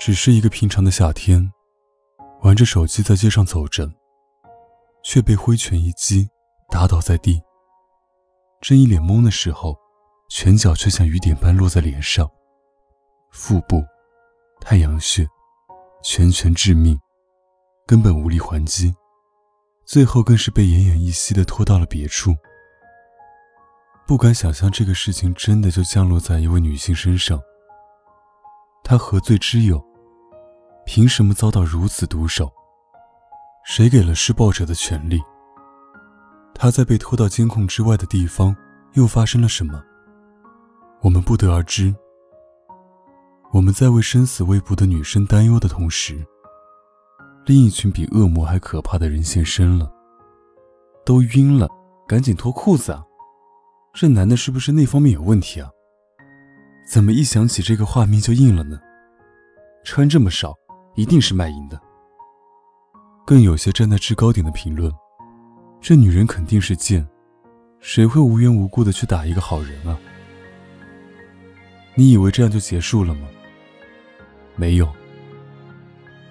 只是一个平常的夏天，玩着手机在街上走着，却被挥拳一击打倒在地。正一脸懵的时候，拳脚却像雨点般落在脸上，腹部、太阳穴，拳拳致命，根本无力还击，最后更是被奄奄一息的拖到了别处。不敢想象这个事情真的就降落在一位女性身上，她何罪之有？凭什么遭到如此毒手？谁给了施暴者的权利？他在被拖到监控之外的地方又发生了什么？我们不得而知。我们在为生死未卜的女生担忧的同时，另一群比恶魔还可怕的人现身了。都晕了，赶紧脱裤子啊！这男的是不是那方面有问题啊？怎么一想起这个画面就硬了呢？穿这么少。一定是卖淫的。更有些站在制高点的评论：“这女人肯定是贱，谁会无缘无故的去打一个好人啊？”你以为这样就结束了吗？没有。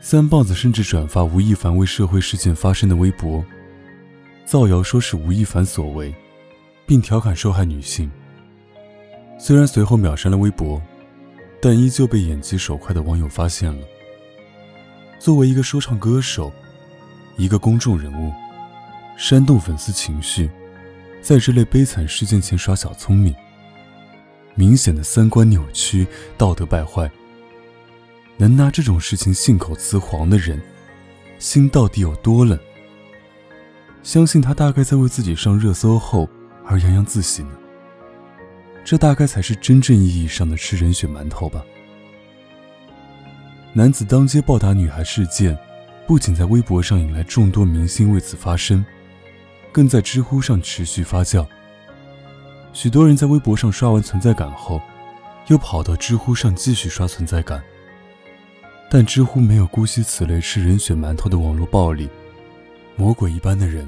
三棒子甚至转发吴亦凡为社会事件发声的微博，造谣说是吴亦凡所为，并调侃受害女性。虽然随后秒删了微博，但依旧被眼疾手快的网友发现了。作为一个说唱歌手，一个公众人物，煽动粉丝情绪，在这类悲惨事件前耍小聪明，明显的三观扭曲、道德败坏。能拿这种事情信口雌黄的人，心到底有多冷？相信他大概在为自己上热搜后而洋洋自喜呢。这大概才是真正意义上的吃人血馒头吧。男子当街暴打女孩事件，不仅在微博上引来众多明星为此发声，更在知乎上持续发酵。许多人在微博上刷完存在感后，又跑到知乎上继续刷存在感。但知乎没有姑息此类吃人血馒头的网络暴力，魔鬼一般的人，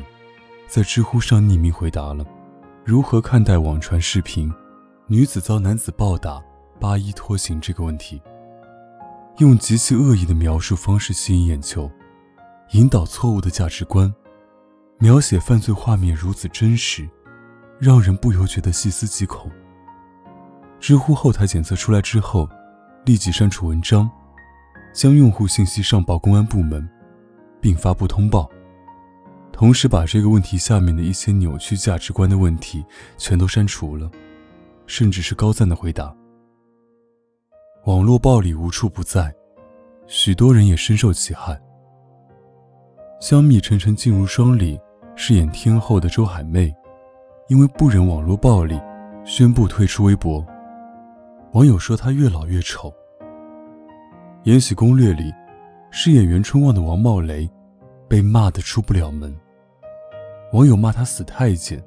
在知乎上匿名回答了如何看待网传视频女子遭男子暴打、扒衣拖行这个问题。用极其恶意的描述方式吸引眼球，引导错误的价值观，描写犯罪画面如此真实，让人不由觉得细思极恐。知乎后台检测出来之后，立即删除文章，将用户信息上报公安部门，并发布通报，同时把这个问题下面的一些扭曲价值观的问题全都删除了，甚至是高赞的回答。网络暴力无处不在，许多人也深受其害。香蜜沉沉烬如霜里饰演天后的周海媚，因为不忍网络暴力，宣布退出微博。网友说她越老越丑。《延禧攻略》里饰演袁春望的王茂雷，被骂得出不了门。网友骂他死太监，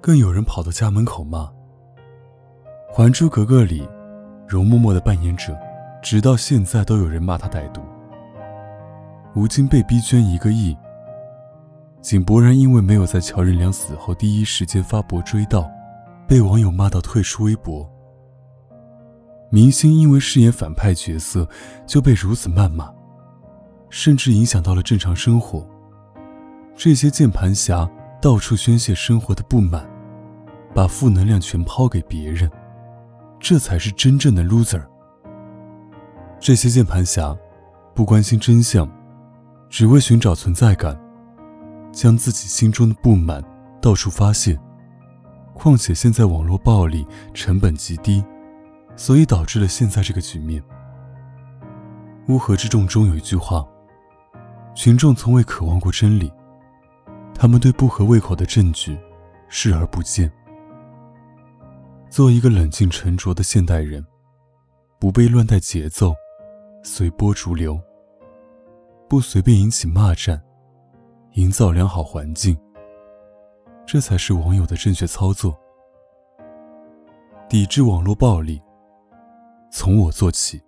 更有人跑到家门口骂。《还珠格格》里。容嬷嬷的扮演者，直到现在都有人骂她歹毒。吴京被逼捐一个亿，井柏然因为没有在乔任梁死后第一时间发博追悼，被网友骂到退出微博。明星因为饰演反派角色就被如此谩骂，甚至影响到了正常生活。这些键盘侠到处宣泄生活的不满，把负能量全抛给别人。这才是真正的 loser。这些键盘侠不关心真相，只为寻找存在感，将自己心中的不满到处发泄。况且现在网络暴力成本极低，所以导致了现在这个局面。乌合之众中有一句话：群众从未渴望过真理，他们对不合胃口的证据视而不见。做一个冷静沉着的现代人，不被乱带节奏，随波逐流，不随便引起骂战，营造良好环境，这才是网友的正确操作。抵制网络暴力，从我做起。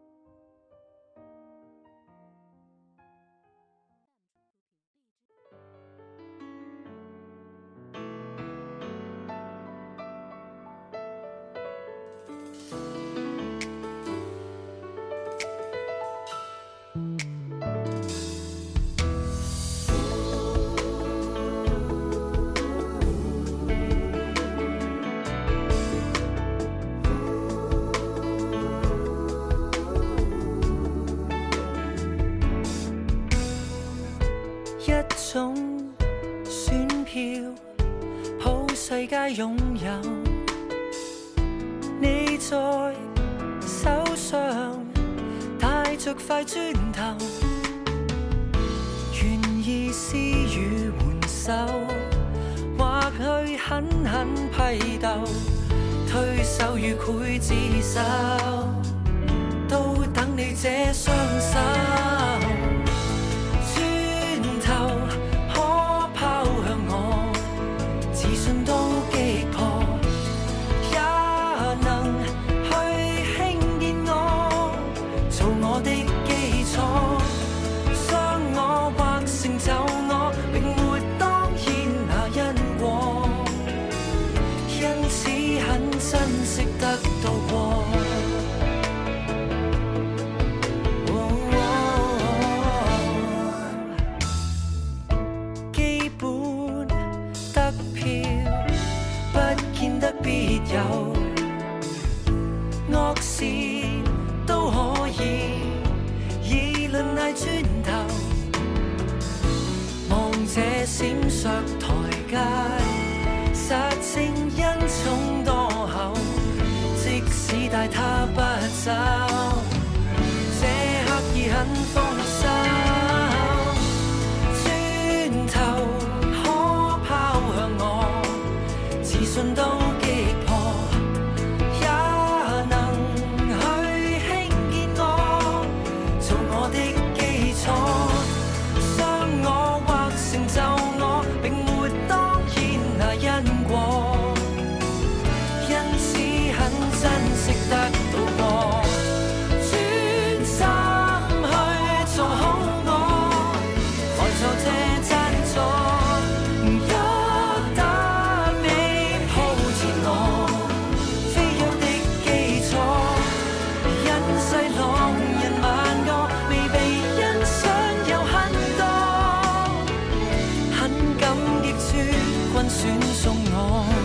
一种选票，好世界拥有。你在手上带着块砖头，愿意施予援手，或去狠狠批斗，推手与刽子手，都等你这双手。恶事都可以议论艺转头。望这闪烁台阶，杀青恩宠多厚，即使带他不走，这刻已很。转送我。